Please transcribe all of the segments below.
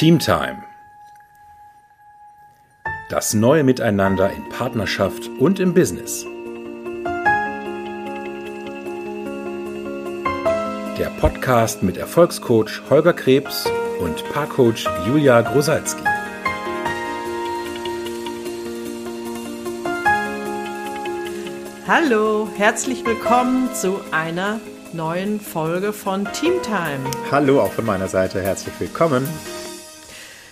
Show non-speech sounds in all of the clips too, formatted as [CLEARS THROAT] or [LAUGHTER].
Teamtime. Das neue Miteinander in Partnerschaft und im Business. Der Podcast mit Erfolgscoach Holger Krebs und Paarcoach Julia Grosalski. Hallo, herzlich willkommen zu einer neuen Folge von Teamtime. Hallo, auch von meiner Seite herzlich willkommen.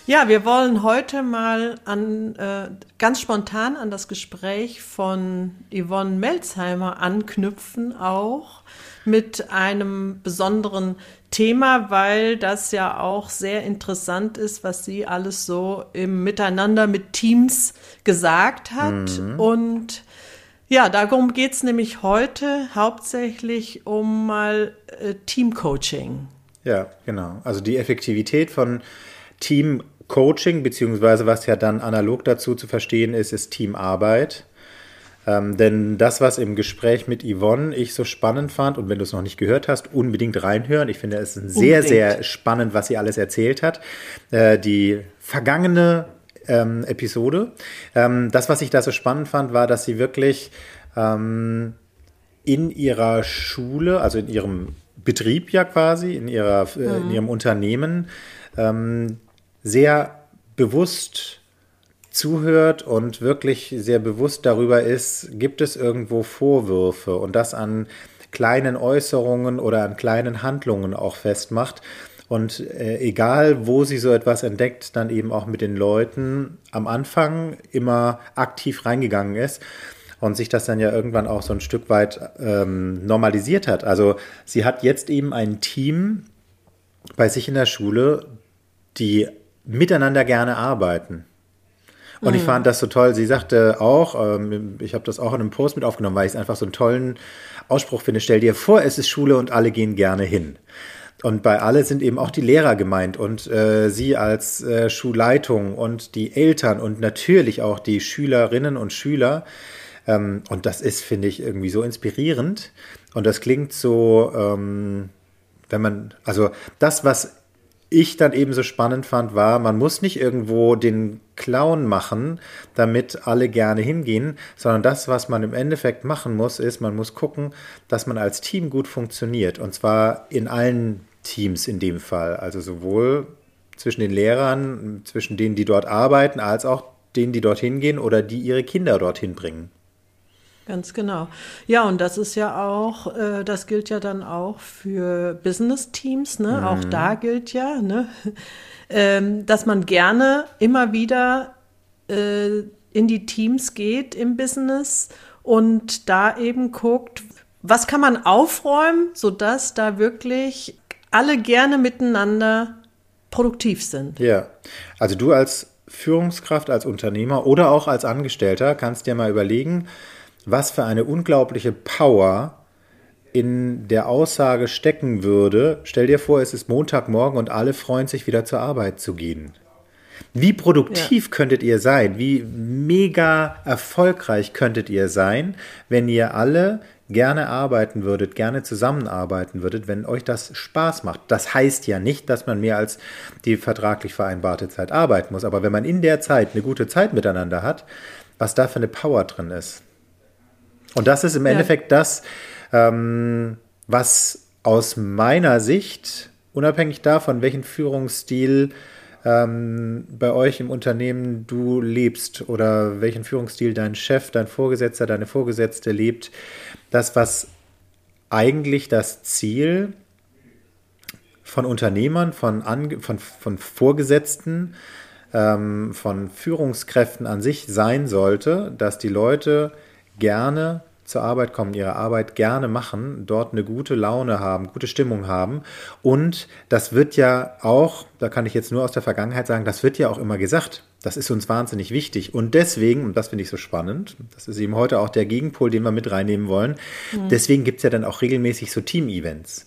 Ja, wir wollen heute mal an, äh, ganz spontan an das Gespräch von Yvonne Melzheimer anknüpfen, auch mit einem besonderen Thema, weil das ja auch sehr interessant ist, was sie alles so im Miteinander mit Teams gesagt hat. Mhm. Und ja, darum geht's nämlich heute hauptsächlich um mal äh, Teamcoaching. Ja, genau. Also die Effektivität von Team Coaching, beziehungsweise was ja dann analog dazu zu verstehen ist, ist Teamarbeit. Ähm, denn das, was im Gespräch mit Yvonne ich so spannend fand, und wenn du es noch nicht gehört hast, unbedingt reinhören. Ich finde, es ist sehr, unbedingt. sehr spannend, was sie alles erzählt hat. Äh, die vergangene ähm, Episode. Ähm, das, was ich da so spannend fand, war, dass sie wirklich ähm, in ihrer Schule, also in ihrem Betrieb ja quasi, in, ihrer, äh, in mhm. ihrem Unternehmen, ähm, sehr bewusst zuhört und wirklich sehr bewusst darüber ist, gibt es irgendwo Vorwürfe und das an kleinen Äußerungen oder an kleinen Handlungen auch festmacht. Und äh, egal, wo sie so etwas entdeckt, dann eben auch mit den Leuten am Anfang immer aktiv reingegangen ist und sich das dann ja irgendwann auch so ein Stück weit ähm, normalisiert hat. Also sie hat jetzt eben ein Team bei sich in der Schule, die miteinander gerne arbeiten. Und mhm. ich fand das so toll. Sie sagte auch, ähm, ich habe das auch in einem Post mit aufgenommen, weil ich es einfach so einen tollen Ausspruch finde. Stell dir vor, es ist Schule und alle gehen gerne hin. Und bei alle sind eben auch die Lehrer gemeint und äh, sie als äh, Schulleitung und die Eltern und natürlich auch die Schülerinnen und Schüler. Ähm, und das ist, finde ich, irgendwie so inspirierend. Und das klingt so, ähm, wenn man, also das, was ich dann eben so spannend fand, war, man muss nicht irgendwo den Clown machen, damit alle gerne hingehen, sondern das, was man im Endeffekt machen muss, ist, man muss gucken, dass man als Team gut funktioniert. Und zwar in allen Teams in dem Fall. Also sowohl zwischen den Lehrern, zwischen denen, die dort arbeiten, als auch denen, die dorthin gehen oder die ihre Kinder dorthin bringen. Ganz genau. Ja, und das ist ja auch, äh, das gilt ja dann auch für Business-Teams, ne? Mhm. Auch da gilt ja, ne? ähm, dass man gerne immer wieder äh, in die Teams geht im Business und da eben guckt, was kann man aufräumen, sodass da wirklich alle gerne miteinander produktiv sind. Ja, also du als Führungskraft, als Unternehmer oder auch als Angestellter kannst dir mal überlegen, was für eine unglaubliche Power in der Aussage stecken würde, stell dir vor, es ist Montagmorgen und alle freuen sich wieder zur Arbeit zu gehen. Wie produktiv ja. könntet ihr sein? Wie mega erfolgreich könntet ihr sein, wenn ihr alle gerne arbeiten würdet, gerne zusammenarbeiten würdet, wenn euch das Spaß macht. Das heißt ja nicht, dass man mehr als die vertraglich vereinbarte Zeit arbeiten muss, aber wenn man in der Zeit eine gute Zeit miteinander hat, was da für eine Power drin ist. Und das ist im ja. Endeffekt das, ähm, was aus meiner Sicht, unabhängig davon, welchen Führungsstil ähm, bei euch im Unternehmen du lebst oder welchen Führungsstil dein Chef, dein Vorgesetzter, deine Vorgesetzte lebt, das, was eigentlich das Ziel von Unternehmern, von, Ange von, von Vorgesetzten, ähm, von Führungskräften an sich sein sollte, dass die Leute gerne zur Arbeit kommen, ihre Arbeit gerne machen, dort eine gute Laune haben, gute Stimmung haben. Und das wird ja auch, da kann ich jetzt nur aus der Vergangenheit sagen, das wird ja auch immer gesagt. Das ist uns wahnsinnig wichtig. Und deswegen, und das finde ich so spannend, das ist eben heute auch der Gegenpol, den wir mit reinnehmen wollen, mhm. deswegen gibt es ja dann auch regelmäßig so Team-Events.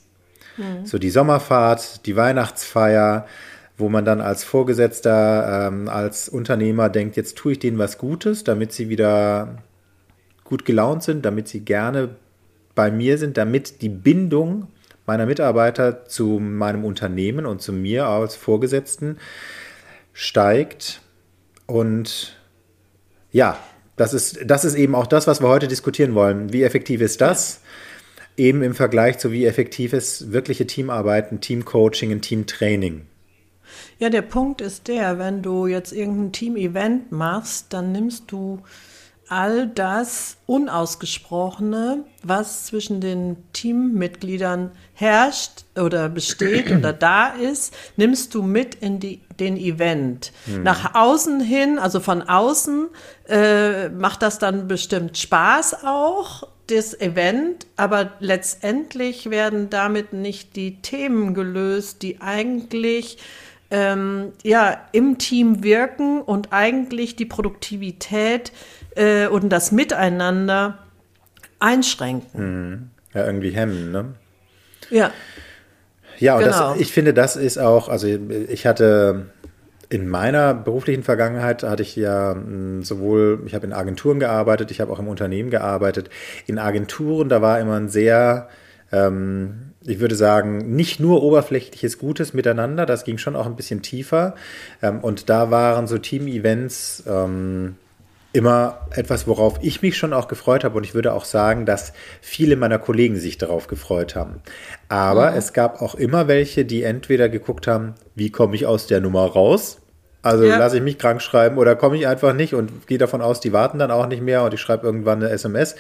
Mhm. So die Sommerfahrt, die Weihnachtsfeier, wo man dann als Vorgesetzter, ähm, als Unternehmer denkt, jetzt tue ich denen was Gutes, damit sie wieder gut gelaunt sind, damit sie gerne bei mir sind, damit die Bindung meiner Mitarbeiter zu meinem Unternehmen und zu mir als Vorgesetzten steigt. Und ja, das ist, das ist eben auch das, was wir heute diskutieren wollen. Wie effektiv ist das? Eben im Vergleich zu wie effektiv ist wirkliche Teamarbeit, ein Teamcoaching, ein Teamtraining. Ja, der Punkt ist der, wenn du jetzt irgendein Team-Event machst, dann nimmst du all das Unausgesprochene, was zwischen den Teammitgliedern herrscht oder besteht oder [CLEARS THROAT] da ist, nimmst du mit in die, den Event. Mhm. Nach außen hin, also von außen, äh, macht das dann bestimmt Spaß auch, das Event, aber letztendlich werden damit nicht die Themen gelöst, die eigentlich ähm, ja, im Team wirken und eigentlich die Produktivität äh, und das Miteinander einschränken. Hm. Ja, irgendwie hemmen, ne? Ja. Ja, und genau. das, ich finde, das ist auch, also ich hatte in meiner beruflichen Vergangenheit hatte ich ja hm, sowohl, ich habe in Agenturen gearbeitet, ich habe auch im Unternehmen gearbeitet. In Agenturen, da war immer ein sehr, ähm, ich würde sagen, nicht nur oberflächliches Gutes miteinander, das ging schon auch ein bisschen tiefer. Ähm, und da waren so Team-Events, ähm, immer etwas, worauf ich mich schon auch gefreut habe. Und ich würde auch sagen, dass viele meiner Kollegen sich darauf gefreut haben. Aber mhm. es gab auch immer welche, die entweder geguckt haben, wie komme ich aus der Nummer raus? Also ja. lasse ich mich krank schreiben oder komme ich einfach nicht und gehe davon aus, die warten dann auch nicht mehr und ich schreibe irgendwann eine SMS.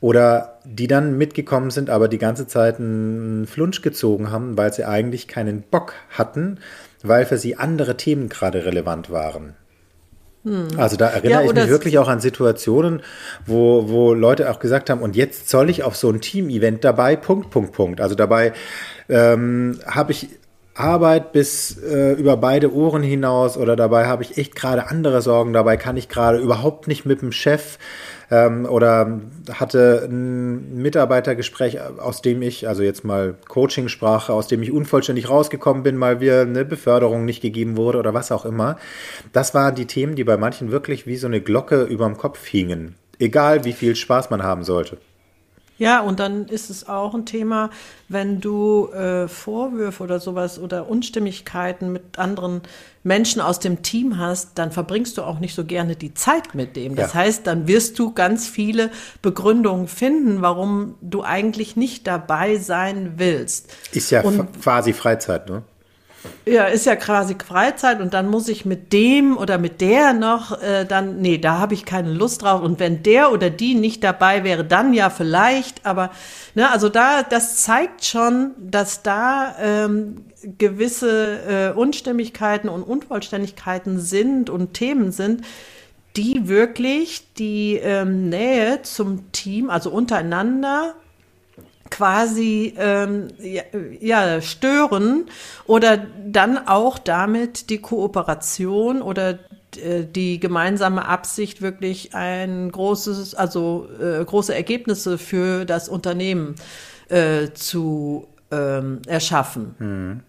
Oder die dann mitgekommen sind, aber die ganze Zeit einen Flunsch gezogen haben, weil sie eigentlich keinen Bock hatten, weil für sie andere Themen gerade relevant waren. Hm. Also da erinnere ja, ich mich wirklich auch an Situationen, wo, wo Leute auch gesagt haben, und jetzt soll ich auf so ein Team-Event dabei, Punkt, Punkt, Punkt. Also dabei ähm, habe ich Arbeit bis äh, über beide Ohren hinaus oder dabei habe ich echt gerade andere Sorgen, dabei kann ich gerade überhaupt nicht mit dem Chef ähm, oder hatte ein Mitarbeitergespräch, aus dem ich, also jetzt mal Coaching-Sprache, aus dem ich unvollständig rausgekommen bin, weil mir eine Beförderung nicht gegeben wurde oder was auch immer. Das waren die Themen, die bei manchen wirklich wie so eine Glocke überm Kopf hingen. Egal wie viel Spaß man haben sollte. Ja, und dann ist es auch ein Thema, wenn du äh, Vorwürfe oder sowas oder Unstimmigkeiten mit anderen Menschen aus dem Team hast, dann verbringst du auch nicht so gerne die Zeit mit dem. Das ja. heißt, dann wirst du ganz viele Begründungen finden, warum du eigentlich nicht dabei sein willst. Ist ja und, quasi Freizeit, ne? Ja, ist ja quasi Freizeit und dann muss ich mit dem oder mit der noch äh, dann, nee, da habe ich keine Lust drauf. Und wenn der oder die nicht dabei wäre, dann ja vielleicht. Aber ne, also da, das zeigt schon, dass da ähm, gewisse äh, Unstimmigkeiten und Unvollständigkeiten sind und Themen sind, die wirklich die ähm, Nähe zum Team, also untereinander quasi ähm, ja, stören oder dann auch damit die Kooperation oder äh, die gemeinsame Absicht wirklich ein großes, also äh, große Ergebnisse für das Unternehmen äh, zu ähm, erschaffen. Hm.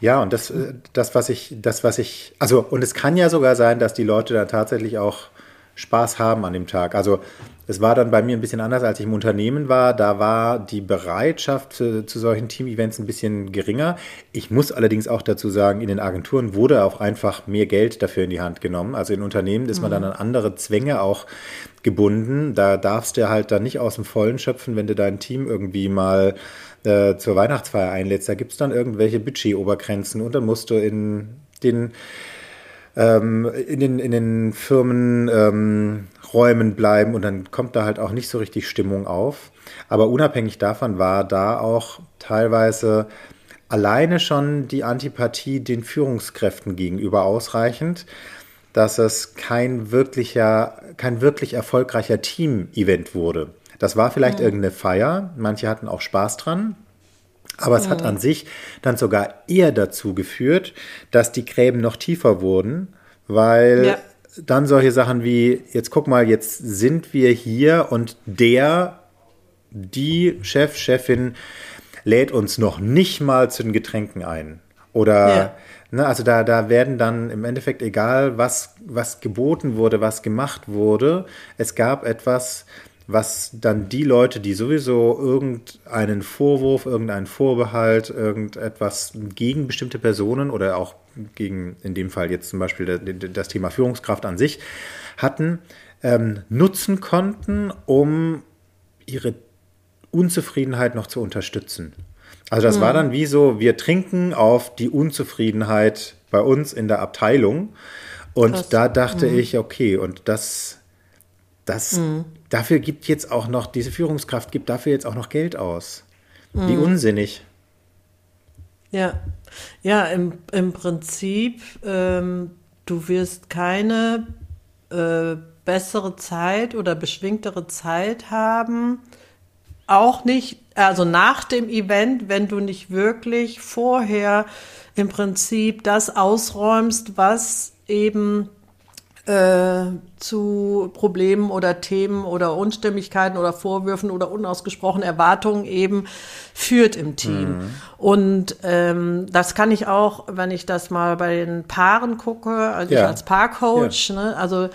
Ja, und das, äh, das, was ich, das, was ich, also, und es kann ja sogar sein, dass die Leute da tatsächlich auch Spaß haben an dem Tag. Also es war dann bei mir ein bisschen anders, als ich im Unternehmen war. Da war die Bereitschaft zu, zu solchen Team-Events ein bisschen geringer. Ich muss allerdings auch dazu sagen, in den Agenturen wurde auch einfach mehr Geld dafür in die Hand genommen. Also in Unternehmen ist man dann an andere Zwänge auch gebunden. Da darfst du halt dann nicht aus dem Vollen schöpfen, wenn du dein Team irgendwie mal äh, zur Weihnachtsfeier einlädst. Da gibt es dann irgendwelche Budgetobergrenzen und dann musst du in den ähm, in den, in den Firmen ähm, bleiben und dann kommt da halt auch nicht so richtig Stimmung auf. Aber unabhängig davon war da auch teilweise alleine schon die Antipathie den Führungskräften gegenüber ausreichend, dass es kein wirklicher, kein wirklich erfolgreicher Team-Event wurde. Das war vielleicht mhm. irgendeine Feier, manche hatten auch Spaß dran, aber es mhm. hat an sich dann sogar eher dazu geführt, dass die Gräben noch tiefer wurden, weil ja dann solche Sachen wie, jetzt guck mal, jetzt sind wir hier und der, die Chef, Chefin lädt uns noch nicht mal zu den Getränken ein. Oder, ja. ne, also da, da werden dann im Endeffekt, egal was, was geboten wurde, was gemacht wurde, es gab etwas, was dann die Leute, die sowieso irgendeinen Vorwurf, irgendeinen Vorbehalt, irgendetwas gegen bestimmte Personen oder auch gegen, in dem Fall jetzt zum Beispiel das Thema Führungskraft an sich hatten, ähm, nutzen konnten, um ihre Unzufriedenheit noch zu unterstützen. Also das mhm. war dann wie so, wir trinken auf die Unzufriedenheit bei uns in der Abteilung. Und Krass. da dachte mhm. ich, okay, und das, das, mhm. dafür gibt jetzt auch noch, diese Führungskraft gibt dafür jetzt auch noch Geld aus. Wie mhm. unsinnig. Ja, ja, im, im Prinzip, ähm, du wirst keine äh, bessere Zeit oder beschwingtere Zeit haben, auch nicht, also nach dem Event, wenn du nicht wirklich vorher im Prinzip das ausräumst, was eben äh, zu Problemen oder Themen oder Unstimmigkeiten oder Vorwürfen oder unausgesprochenen Erwartungen eben führt im Team. Mhm. Und ähm, das kann ich auch, wenn ich das mal bei den Paaren gucke, also ja. ich als Paarcoach, ja. ne, also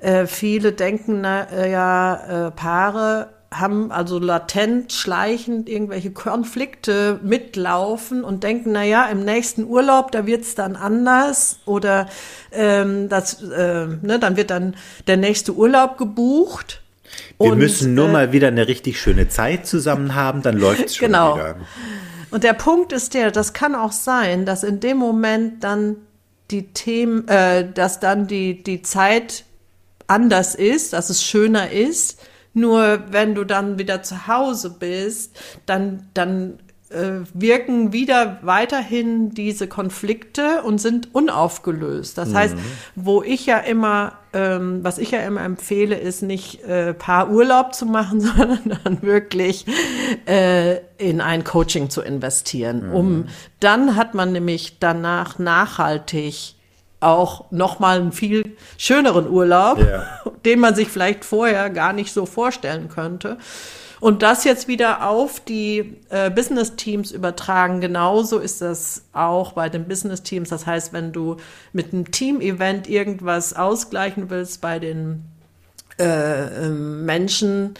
äh, viele denken na, äh, ja, äh, Paare haben also latent, schleichend irgendwelche Konflikte mitlaufen und denken, na ja, im nächsten Urlaub, da wird's dann anders oder ähm, das, äh, ne, dann wird dann der nächste Urlaub gebucht. Wir und, müssen nur äh, mal wieder eine richtig schöne Zeit zusammen haben, dann läuft's schon genau. wieder. Und der Punkt ist der, das kann auch sein, dass in dem Moment dann die Themen, äh, dass dann die, die Zeit anders ist, dass es schöner ist, nur wenn du dann wieder zu Hause bist, dann, dann äh, wirken wieder weiterhin diese Konflikte und sind unaufgelöst. Das mhm. heißt, wo ich ja immer, ähm, was ich ja immer empfehle, ist nicht äh, paar Urlaub zu machen, [LAUGHS] sondern dann wirklich äh, in ein Coaching zu investieren. Mhm. Um dann hat man nämlich danach nachhaltig auch nochmal einen viel schöneren Urlaub, yeah. [LAUGHS] den man sich vielleicht vorher gar nicht so vorstellen könnte. Und das jetzt wieder auf die äh, Business-Teams übertragen. Genauso ist das auch bei den Business-Teams. Das heißt, wenn du mit einem Team-Event irgendwas ausgleichen willst bei den äh, ähm, Menschen,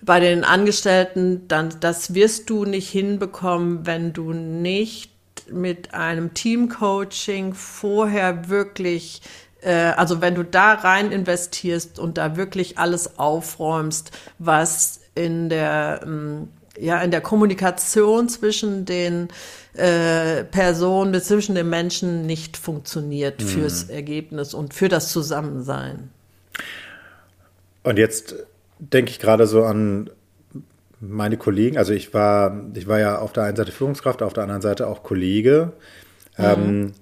bei den Angestellten, dann das wirst du nicht hinbekommen, wenn du nicht mit einem Teamcoaching vorher wirklich äh, also wenn du da rein investierst und da wirklich alles aufräumst, was in der ähm, ja in der Kommunikation zwischen den äh, Personen zwischen den Menschen nicht funktioniert mhm. fürs Ergebnis und für das Zusammensein. Und jetzt denke ich gerade so an meine Kollegen, also ich war, ich war ja auf der einen Seite Führungskraft, auf der anderen Seite auch Kollege. Mhm. Ähm,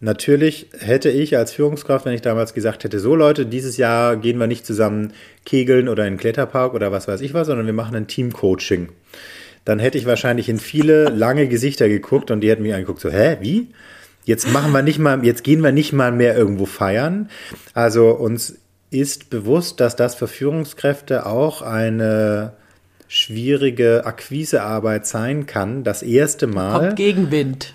natürlich hätte ich als Führungskraft, wenn ich damals gesagt hätte, so Leute, dieses Jahr gehen wir nicht zusammen kegeln oder in den Kletterpark oder was weiß ich was, sondern wir machen ein Teamcoaching. Dann hätte ich wahrscheinlich in viele lange Gesichter geguckt und die hätten mich angeguckt, so, hä, wie? Jetzt machen wir nicht mal, jetzt gehen wir nicht mal mehr irgendwo feiern. Also uns ist bewusst, dass das für Führungskräfte auch eine schwierige Akquisearbeit sein kann, das erste Mal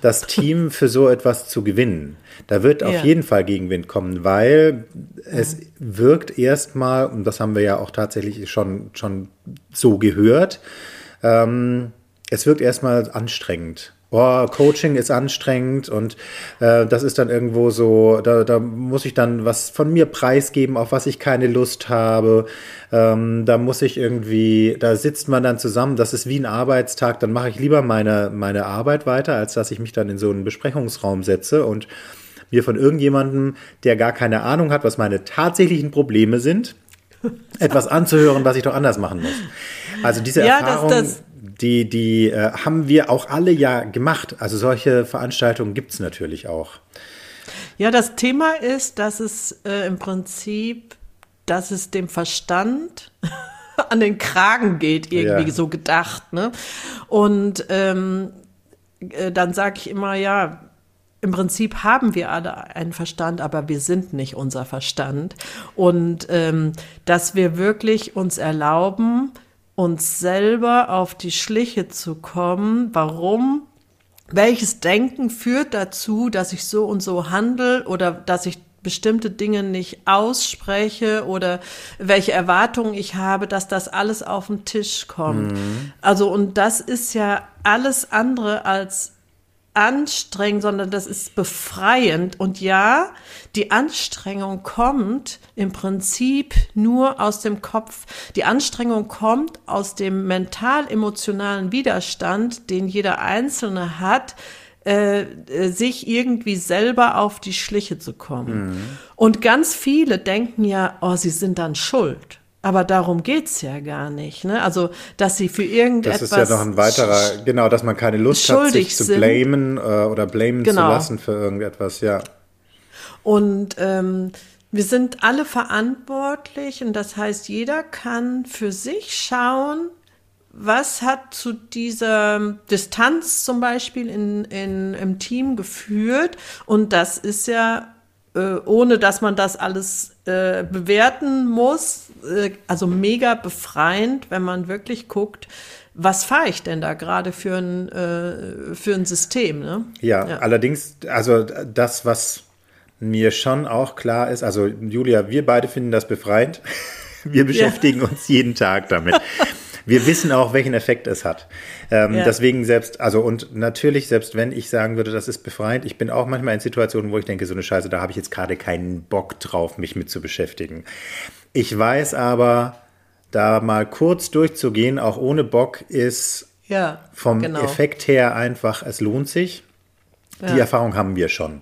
das Team für so etwas zu gewinnen. Da wird auf ja. jeden Fall Gegenwind kommen, weil es wirkt erstmal, und das haben wir ja auch tatsächlich schon, schon so gehört, ähm, es wirkt erstmal anstrengend oh, Coaching ist anstrengend und äh, das ist dann irgendwo so, da, da muss ich dann was von mir preisgeben, auf was ich keine Lust habe. Ähm, da muss ich irgendwie, da sitzt man dann zusammen, das ist wie ein Arbeitstag, dann mache ich lieber meine, meine Arbeit weiter, als dass ich mich dann in so einen Besprechungsraum setze und mir von irgendjemandem, der gar keine Ahnung hat, was meine tatsächlichen Probleme sind, [LAUGHS] etwas anzuhören, was ich doch anders machen muss. Also diese ja, Erfahrung, das, das, die, die äh, haben wir auch alle ja gemacht. Also solche Veranstaltungen gibt es natürlich auch. Ja, das Thema ist, dass es äh, im Prinzip, dass es dem Verstand [LAUGHS] an den Kragen geht, irgendwie ja. so gedacht. Ne? Und ähm, äh, dann sage ich immer, ja, im Prinzip haben wir alle einen Verstand, aber wir sind nicht unser Verstand. Und ähm, dass wir wirklich uns erlauben, uns selber auf die Schliche zu kommen, warum, welches Denken führt dazu, dass ich so und so handle oder dass ich bestimmte Dinge nicht ausspreche oder welche Erwartungen ich habe, dass das alles auf den Tisch kommt. Mhm. Also, und das ist ja alles andere als anstrengend, sondern das ist befreiend. Und ja, die Anstrengung kommt im Prinzip nur aus dem Kopf. Die Anstrengung kommt aus dem mental-emotionalen Widerstand, den jeder Einzelne hat, äh, äh, sich irgendwie selber auf die Schliche zu kommen. Mhm. Und ganz viele denken ja, oh, sie sind dann schuld. Aber darum geht's ja gar nicht. Ne? Also, dass sie für irgendetwas. Das ist ja noch ein weiterer, genau, dass man keine Lust hat, sich zu blamen äh, oder blamen genau. zu lassen für irgendetwas, ja. Und ähm, wir sind alle verantwortlich und das heißt, jeder kann für sich schauen, was hat zu dieser Distanz zum Beispiel in, in, im Team geführt. Und das ist ja, äh, ohne dass man das alles äh, bewerten muss, äh, also mega befreiend, wenn man wirklich guckt, was fahre ich denn da gerade für ein, äh, für ein System? Ne? Ja, ja, allerdings, also das, was mir schon auch klar ist, also Julia, wir beide finden das befreiend. [LAUGHS] Wir beschäftigen ja. uns jeden Tag damit. Wir wissen auch, welchen Effekt es hat. Ähm, ja. Deswegen selbst, also und natürlich, selbst wenn ich sagen würde, das ist befreiend, ich bin auch manchmal in Situationen, wo ich denke, so eine Scheiße, da habe ich jetzt gerade keinen Bock drauf, mich mit zu beschäftigen. Ich weiß aber, da mal kurz durchzugehen, auch ohne Bock, ist ja, vom genau. Effekt her einfach, es lohnt sich. Ja. Die Erfahrung haben wir schon.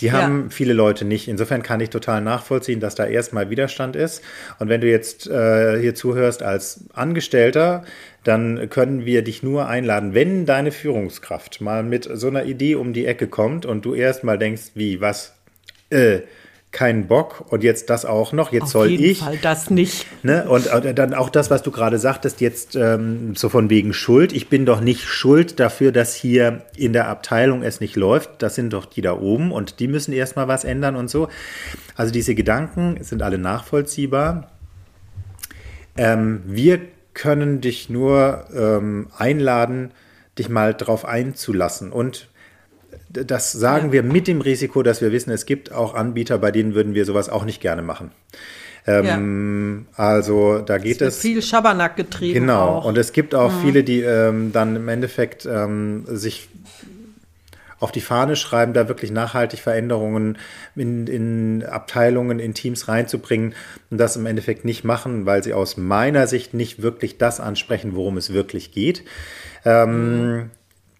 Die haben ja. viele Leute nicht. Insofern kann ich total nachvollziehen, dass da erstmal Widerstand ist. Und wenn du jetzt äh, hier zuhörst als Angestellter, dann können wir dich nur einladen, wenn deine Führungskraft mal mit so einer Idee um die Ecke kommt und du erstmal denkst, wie, was, äh, keinen Bock und jetzt das auch noch, jetzt Auf soll jeden ich. Fall das nicht. Ne? Und, dann auch das, was du gerade sagtest, jetzt ähm, so von wegen Schuld. Ich bin doch nicht schuld dafür, dass hier in der Abteilung es nicht läuft. Das sind doch die da oben und die müssen erstmal was ändern und so. Also diese Gedanken sind alle nachvollziehbar. Ähm, wir können dich nur ähm, einladen, dich mal drauf einzulassen und das sagen ja. wir mit dem Risiko, dass wir wissen, es gibt auch Anbieter, bei denen würden wir sowas auch nicht gerne machen. Ähm, ja. Also da geht es. Viel Schabernack getrieben. Genau. Auch. Und es gibt auch mhm. viele, die ähm, dann im Endeffekt ähm, sich auf die Fahne schreiben, da wirklich nachhaltig Veränderungen in, in Abteilungen, in Teams reinzubringen und das im Endeffekt nicht machen, weil sie aus meiner Sicht nicht wirklich das ansprechen, worum es wirklich geht. Ähm, mhm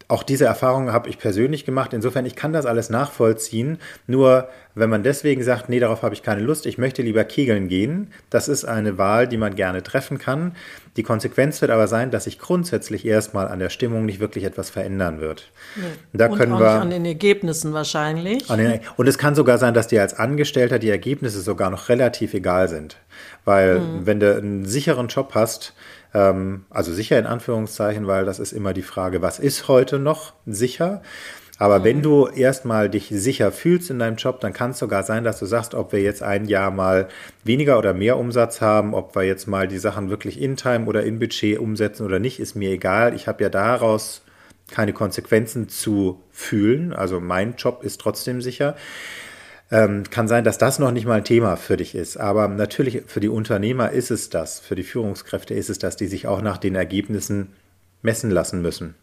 auch diese Erfahrung habe ich persönlich gemacht. Insofern, ich kann das alles nachvollziehen. Nur wenn man deswegen sagt, nee, darauf habe ich keine Lust, ich möchte lieber kegeln gehen, das ist eine Wahl, die man gerne treffen kann. Die Konsequenz wird aber sein, dass sich grundsätzlich erstmal an der Stimmung nicht wirklich etwas verändern wird. Nee. Da und können auch wir nicht an den Ergebnissen wahrscheinlich. Den, und es kann sogar sein, dass dir als Angestellter die Ergebnisse sogar noch relativ egal sind. Weil mhm. wenn du einen sicheren Job hast, also sicher in Anführungszeichen, weil das ist immer die Frage, was ist heute noch sicher? Aber mhm. wenn du erstmal dich sicher fühlst in deinem Job, dann kann es sogar sein, dass du sagst, ob wir jetzt ein Jahr mal weniger oder mehr Umsatz haben, ob wir jetzt mal die Sachen wirklich in Time oder in Budget umsetzen oder nicht, ist mir egal. Ich habe ja daraus keine Konsequenzen zu fühlen. Also mein Job ist trotzdem sicher. Ähm, kann sein, dass das noch nicht mal ein Thema für dich ist. Aber natürlich für die Unternehmer ist es das, für die Führungskräfte ist es das, die sich auch nach den Ergebnissen messen lassen müssen.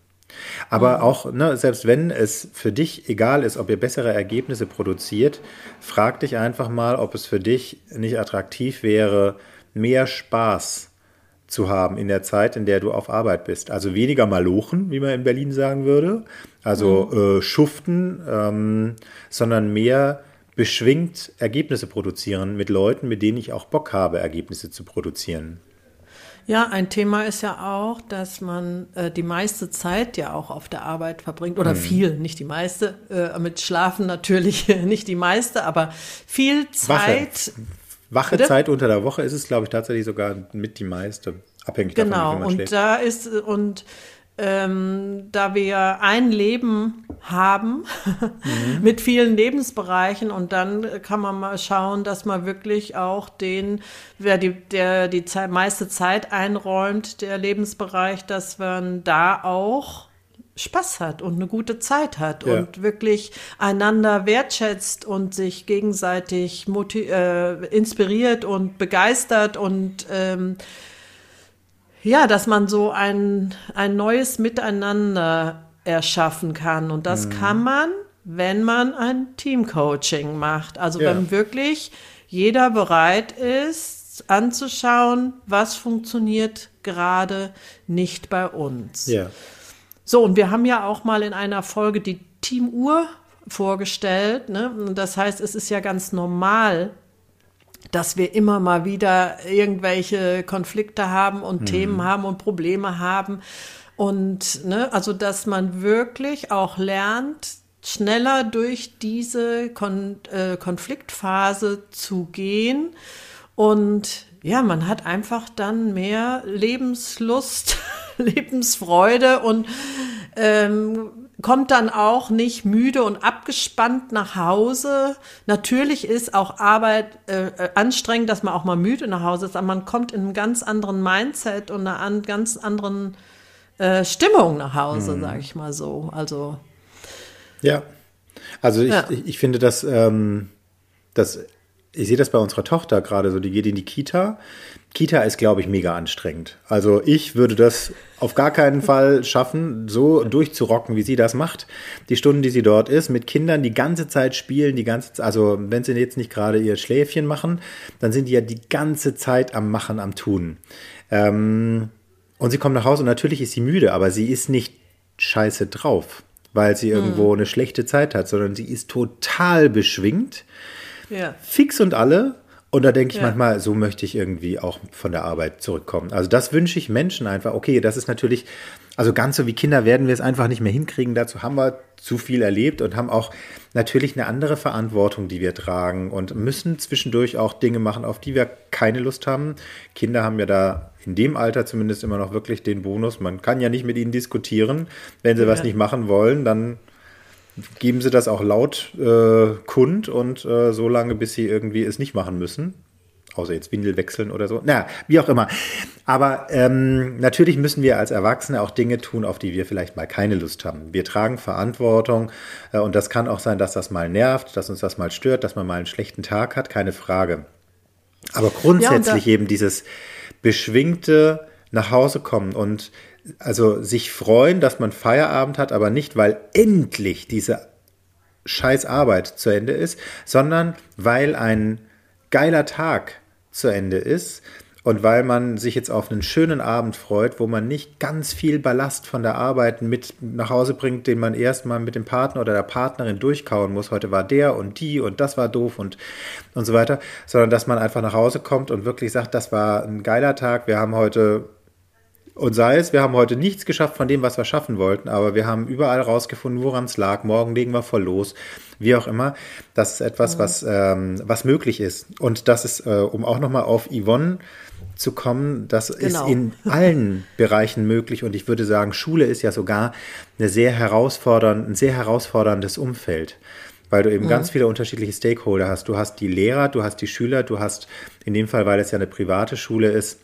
Aber mhm. auch, ne, selbst wenn es für dich egal ist, ob ihr bessere Ergebnisse produziert, frag dich einfach mal, ob es für dich nicht attraktiv wäre, mehr Spaß zu haben in der Zeit, in der du auf Arbeit bist. Also weniger malochen, wie man in Berlin sagen würde, also mhm. äh, schuften, ähm, sondern mehr beschwingt Ergebnisse produzieren mit Leuten, mit denen ich auch Bock habe, Ergebnisse zu produzieren. Ja, ein Thema ist ja auch, dass man äh, die meiste Zeit ja auch auf der Arbeit verbringt oder mhm. viel, nicht die meiste, äh, mit Schlafen natürlich [LAUGHS] nicht die meiste, aber viel Zeit. Wache, Wache Zeit unter der Woche ist es, glaube ich, tatsächlich sogar mit die meiste, abhängig genau, davon, wie man und schläft. da ist und ähm, da wir ein Leben haben mhm. [LAUGHS] mit vielen Lebensbereichen und dann kann man mal schauen, dass man wirklich auch den, wer die, der die Zeit, meiste Zeit einräumt, der Lebensbereich, dass man da auch Spaß hat und eine gute Zeit hat Ja. und wirklich einander wertschätzt und sich gegenseitig äh, inspiriert und begeistert und ähm, ja, dass man so ein, ein neues Miteinander erschaffen kann. Und Mhm. das kann man, wenn man ein Teamcoaching macht. Also Ja. wenn wirklich jeder bereit ist, anzuschauen, was funktioniert gerade nicht bei uns. Ja. So, und wir haben ja auch mal in einer Folge die Teamuhr vorgestellt. Ne? Das heißt, es ist ja ganz normal, dass wir immer mal wieder irgendwelche Konflikte haben und Themen haben und Probleme haben. Und ne, also, dass man wirklich auch lernt, schneller durch diese Kon äh, Konfliktphase zu gehen. Und ja, man hat einfach dann mehr Lebenslust, [LAUGHS] Lebensfreude und ähm, kommt dann auch nicht müde und abgespannt nach Hause. Natürlich ist auch Arbeit äh, anstrengend, dass man auch mal müde nach Hause ist, aber man kommt in einem ganz anderen Mindset und einer an, ganz anderen äh, Stimmung nach Hause, sage ich mal so. Also Ja. Also ich, Ja. ich, ich finde, dass, ähm, dass ich sehe das bei unserer Tochter gerade so, die geht in die Kita. Kita ist, glaube ich, mega anstrengend. Also ich würde das auf gar keinen Fall schaffen, so durchzurocken, wie sie das macht. Die Stunden, die sie dort ist, mit Kindern die ganze Zeit spielen, die ganze Zeit, also wenn sie jetzt nicht gerade ihr Schläfchen machen, dann sind die ja die ganze Zeit am Machen, am Tun. Ähm, und sie kommt nach Hause und natürlich ist sie müde, aber sie ist nicht scheiße drauf, weil sie irgendwo eine schlechte Zeit hat, sondern sie ist total beschwingt, ja. fix und alle. Und da denke ich Ja. manchmal, so möchte ich irgendwie auch von der Arbeit zurückkommen. Also das wünsche ich Menschen einfach. Okay, das ist natürlich, also ganz so wie Kinder werden wir es einfach nicht mehr hinkriegen. Dazu haben wir zu viel erlebt und haben auch natürlich eine andere Verantwortung, die wir tragen und müssen zwischendurch auch Dinge machen, auf die wir keine Lust haben. Kinder haben ja da in dem Alter zumindest immer noch wirklich den Bonus. Man kann ja nicht mit ihnen diskutieren. Wenn sie was Ja. nicht machen wollen, dann geben sie das auch laut äh, kund und äh, so lange, bis sie irgendwie es nicht machen müssen. Außer jetzt Windel wechseln oder so. Na, wie auch immer. Aber ähm, natürlich müssen wir als Erwachsene auch Dinge tun, auf die wir vielleicht mal keine Lust haben. Wir tragen Verantwortung äh, und das kann auch sein, dass das mal nervt, dass uns das mal stört, dass man mal einen schlechten Tag hat, keine Frage. Aber grundsätzlich da- eben dieses beschwingte nach Hause kommen und also sich freuen, dass man Feierabend hat, aber nicht, weil endlich diese scheiß Arbeit zu Ende ist, sondern weil ein geiler Tag zu Ende ist und weil man sich jetzt auf einen schönen Abend freut, wo man nicht ganz viel Ballast von der Arbeit mit nach Hause bringt, den man erstmal mit dem Partner oder der Partnerin durchkauen muss. Heute war der und die und das war doof und, und so weiter, sondern dass man einfach nach Hause kommt und wirklich sagt, das war ein geiler Tag, wir haben heute und sei es, wir haben heute nichts geschafft von dem, was wir schaffen wollten, aber wir haben überall rausgefunden, woran es lag. Morgen legen wir voll los, wie auch immer. Das ist etwas, was, ähm, was möglich ist. Und das ist, äh, um auch nochmal auf Yvonne zu kommen, das Genau. ist in allen [LAUGHS] Bereichen möglich. Und ich würde sagen, Schule ist ja sogar eine sehr herausfordernde, ein sehr herausforderndes Umfeld weil du eben ganz viele unterschiedliche Stakeholder hast. Du hast die Lehrer, du hast die Schüler, du hast in dem Fall, weil es ja eine private Schule ist,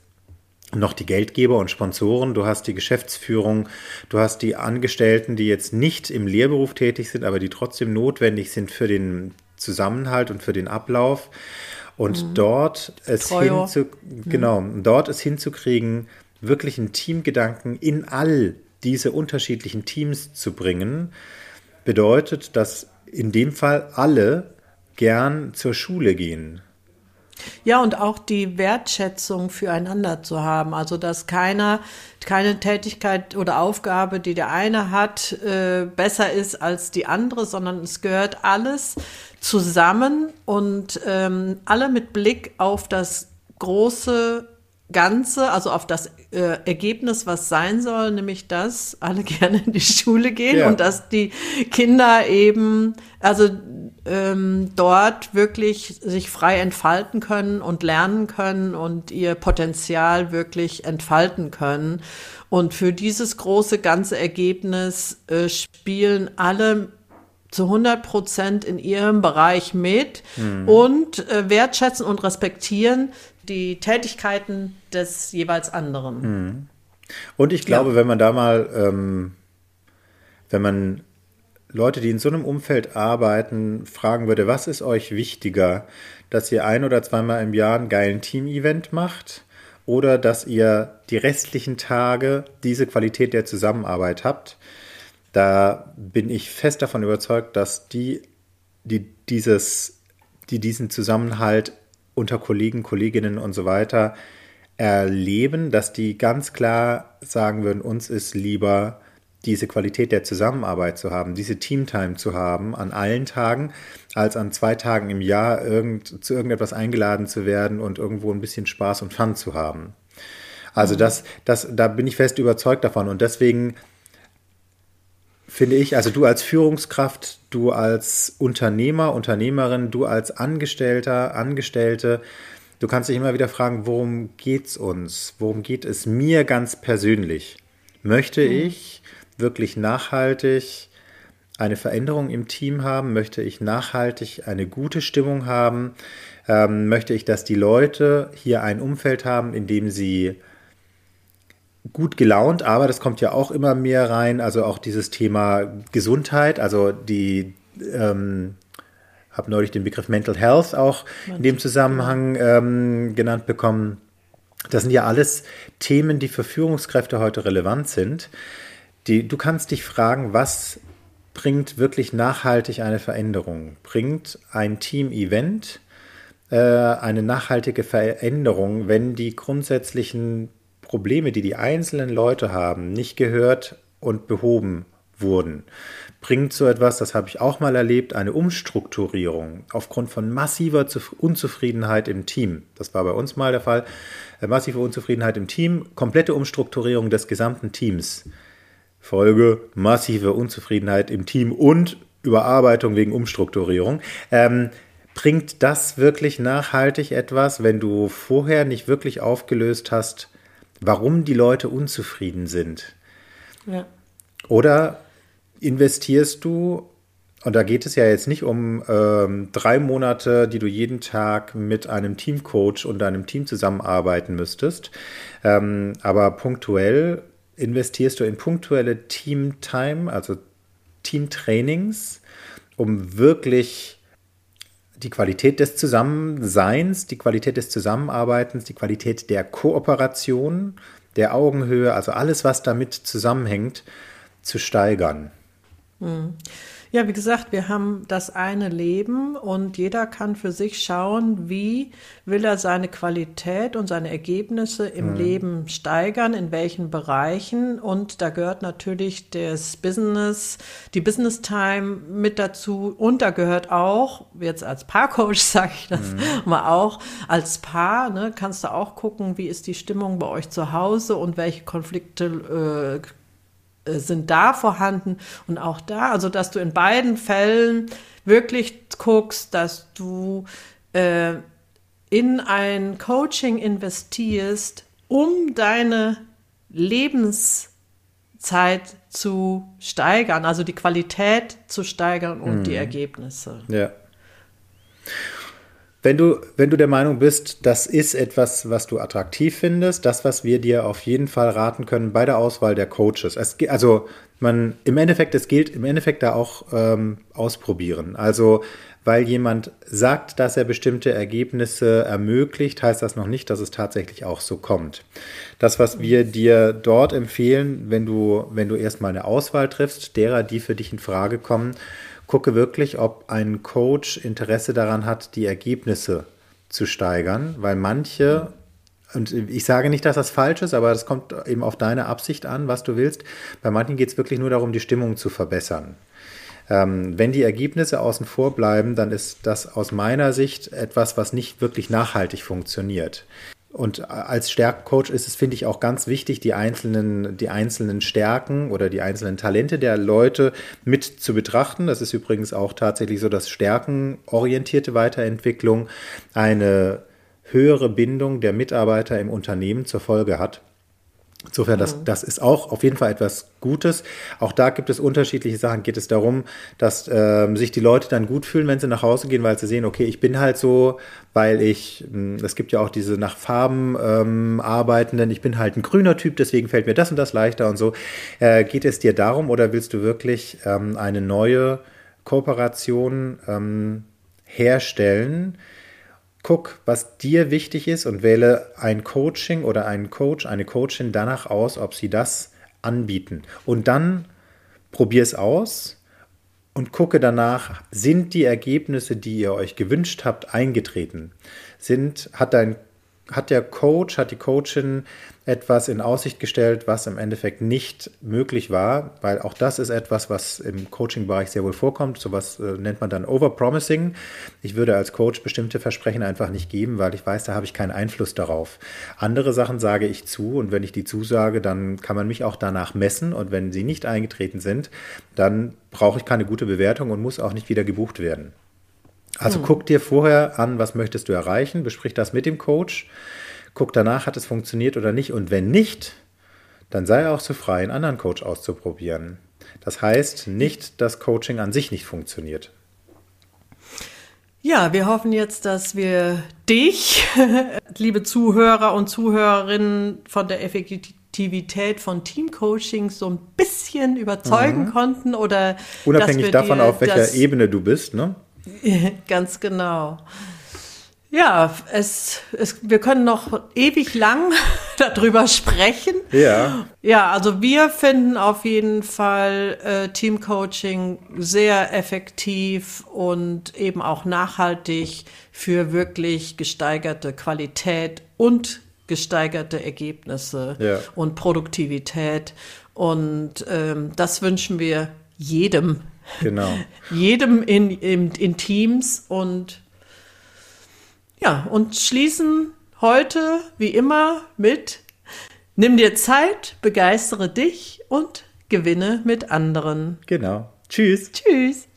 noch die Geldgeber und Sponsoren, du hast die Geschäftsführung, du hast die Angestellten, die jetzt nicht im Lehrberuf tätig sind, aber die trotzdem notwendig sind für den Zusammenhalt und für den Ablauf. Und dort es Treuer. hinzu, genau, dort es hinzukriegen, wirklich einen Teamgedanken in all diese unterschiedlichen Teams zu bringen, bedeutet, dass in dem Fall alle gern zur Schule gehen. Ja, und auch die Wertschätzung füreinander zu haben. Also, dass keiner, keine Tätigkeit oder Aufgabe, die der eine hat, äh, besser ist als die andere, sondern es gehört alles zusammen und ähm, alle mit Blick auf das große Ganze, also auf das äh, Ergebnis, was sein soll, nämlich dass alle [LAUGHS] gerne in die Schule gehen Ja. und dass die Kinder eben, also ähm, dort wirklich sich frei entfalten können und lernen können und ihr Potenzial wirklich entfalten können. Und für dieses große ganze Ergebnis äh, spielen alle zu 100 Prozent in ihrem Bereich mit und äh, wertschätzen und respektieren die Tätigkeiten des jeweils anderen. Und ich glaube, wenn man da mal ähm, wenn man Leute, die in so einem Umfeld arbeiten, fragen würde, was ist euch wichtiger, dass ihr ein oder zweimal im Jahr einen geilen Team-Event macht oder dass ihr die restlichen Tage diese Qualität der Zusammenarbeit habt, da bin ich fest davon überzeugt, dass die, die dieses, die diesen Zusammenhalt unter Kollegen, Kolleginnen und so weiter erleben, dass die ganz klar sagen würden, uns ist lieber diese Qualität der Zusammenarbeit zu haben, diese Teamtime zu haben an allen Tagen, als an zwei Tagen im Jahr irgend, zu irgendetwas eingeladen zu werden und irgendwo ein bisschen Spaß und Fun zu haben. Also mhm. das, das, da bin ich fest überzeugt davon und deswegen finde ich, also du als Führungskraft, du als Unternehmer, Unternehmerin, du als Angestellter, Angestellte, du kannst dich immer wieder fragen, worum geht's uns? Worum geht es mir ganz persönlich? Möchte mhm. ich wirklich nachhaltig eine Veränderung im Team haben? Möchte ich nachhaltig eine gute Stimmung haben? Ähm, möchte ich, dass die Leute hier ein Umfeld haben, in dem sie gut gelaunt, aber das kommt ja auch immer mehr rein, also auch dieses Thema Gesundheit, also die ähm, habe neulich den Begriff Mental Health auch in dem Zusammenhang ähm, genannt bekommen. Das sind ja alles Themen, die für Führungskräfte heute relevant sind. Die, du kannst dich fragen, was bringt wirklich nachhaltig eine Veränderung? Bringt ein Team-Event äh, eine nachhaltige Veränderung, wenn die grundsätzlichen Probleme, die die einzelnen Leute haben, nicht gehört und behoben wurden, bringt so etwas, das habe ich auch mal erlebt, eine Umstrukturierung aufgrund von massiver Unzufriedenheit im Team. Das war bei uns mal der Fall. Äh, massive Unzufriedenheit im Team, komplette Umstrukturierung des gesamten Teams. Folge massive Unzufriedenheit im Team und Überarbeitung wegen Umstrukturierung. Ähm, bringt das wirklich nachhaltig etwas, wenn du vorher nicht wirklich aufgelöst hast, warum die Leute unzufrieden sind. Ja. Oder investierst du, und da geht es ja jetzt nicht um ähm, drei Monate, die du jeden Tag mit einem Teamcoach und einem Team zusammenarbeiten müsstest, ähm, aber punktuell investierst du in punktuelle Teamtime, also Teamtrainings, um wirklich die Qualität des Zusammenseins, die Qualität des Zusammenarbeitens, die Qualität der Kooperation, der Augenhöhe, also alles, was damit zusammenhängt, zu steigern. Mhm. Ja, wie gesagt, wir haben das eine Leben und jeder kann für sich schauen, wie will er seine Qualität und seine Ergebnisse im mhm. Leben steigern, in welchen Bereichen. Und da gehört natürlich das Business, die Business Time mit dazu. Und da gehört auch, jetzt als Paarcoach [LAUGHS] sage ich das mhm. mal auch, als Paar ne, kannst du auch gucken, wie ist die Stimmung bei euch zu Hause und welche Konflikte äh, sind da vorhanden und auch da, also dass du in beiden Fällen wirklich guckst, dass du äh, in ein Coaching investierst, um deine Lebenszeit zu steigern, also die Qualität zu steigern und mhm. die Ergebnisse. Ja. Wenn du, wenn du der Meinung bist, das ist etwas, was du attraktiv findest, das, was wir dir auf jeden Fall raten können bei der Auswahl der Coaches. Es, also man im Endeffekt, es gilt im Endeffekt da auch ähm, ausprobieren. Also weil jemand sagt, dass er bestimmte Ergebnisse ermöglicht, heißt das noch nicht, dass es tatsächlich auch so kommt. Das, was wir dir dort empfehlen, wenn du, wenn du erstmal eine Auswahl triffst, derer, die für dich in Frage kommen, gucke wirklich, ob ein Coach Interesse daran hat, die Ergebnisse zu steigern, weil manche, und ich sage nicht, dass das falsch ist, aber das kommt eben auf deine Absicht an, was du willst. Bei manchen geht es wirklich nur darum, die Stimmung zu verbessern. Ähm, wenn die Ergebnisse außen vor bleiben, dann ist das aus meiner Sicht etwas, was nicht wirklich nachhaltig funktioniert. Und als Stärkencoach ist es, finde ich, auch ganz wichtig, die einzelnen, die einzelnen Stärken oder die einzelnen Talente der Leute mit zu betrachten. Das ist übrigens auch tatsächlich so, dass stärkenorientierte Weiterentwicklung eine höhere Bindung der Mitarbeiter im Unternehmen zur Folge hat. Insofern, das, das ist auch auf jeden Fall etwas Gutes. Auch da gibt es unterschiedliche Sachen. Geht es darum, dass ähm, sich die Leute dann gut fühlen, wenn sie nach Hause gehen, weil sie sehen, okay, ich bin halt so, weil ich, hm, es gibt ja auch diese nach Farben ähm, arbeitenden, ich bin halt ein grüner Typ, deswegen fällt mir das und das leichter und so. Äh, geht es dir darum oder willst du wirklich ähm, eine neue Kooperation ähm, herstellen? Guck, was dir wichtig ist und wähle ein Coaching oder einen Coach, eine Coachin danach aus, ob sie das anbieten. Und dann probier es aus und gucke danach, sind die Ergebnisse, die ihr euch gewünscht habt, eingetreten? Sind, hat dein hat der Coach, hat die Coachin etwas in Aussicht gestellt, was im Endeffekt nicht möglich war, weil auch das ist etwas, was im Coaching-Bereich sehr wohl vorkommt. Sowas äh, nennt man dann Overpromising. Ich würde als Coach bestimmte Versprechen einfach nicht geben, weil ich weiß, da habe ich keinen Einfluss darauf. Andere Sachen sage ich zu und wenn ich die zusage, dann kann man mich auch danach messen und wenn sie nicht eingetreten sind, dann brauche ich keine gute Bewertung und muss auch nicht wieder gebucht werden. Also hm. guck dir vorher an, was möchtest du erreichen, besprich das mit dem Coach, guck danach, hat es funktioniert oder nicht. Und wenn nicht, dann sei auch so frei, einen anderen Coach auszuprobieren. Das heißt nicht, dass Coaching an sich nicht funktioniert. Ja, wir hoffen jetzt, dass wir dich, [LAUGHS] liebe Zuhörer und Zuhörerinnen, von der Effektivität von Teamcoaching so ein bisschen überzeugen mhm. konnten oder unabhängig davon, auf welcher Ebene du bist, ne? [LAUGHS] Ganz genau. Ja, es, es, wir können noch ewig lang [LAUGHS] darüber sprechen. Ja. Ja, also wir finden auf jeden Fall äh, Teamcoaching sehr effektiv und eben auch nachhaltig für wirklich gesteigerte Qualität und gesteigerte Ergebnisse ja. und Produktivität. Und ähm, das wünschen wir jedem Genau. Jedem in, in, in Teams und ja, und schließen heute wie immer mit Nimm dir Zeit, begeistere dich und gewinne mit anderen. Genau. Tschüss. Tschüss.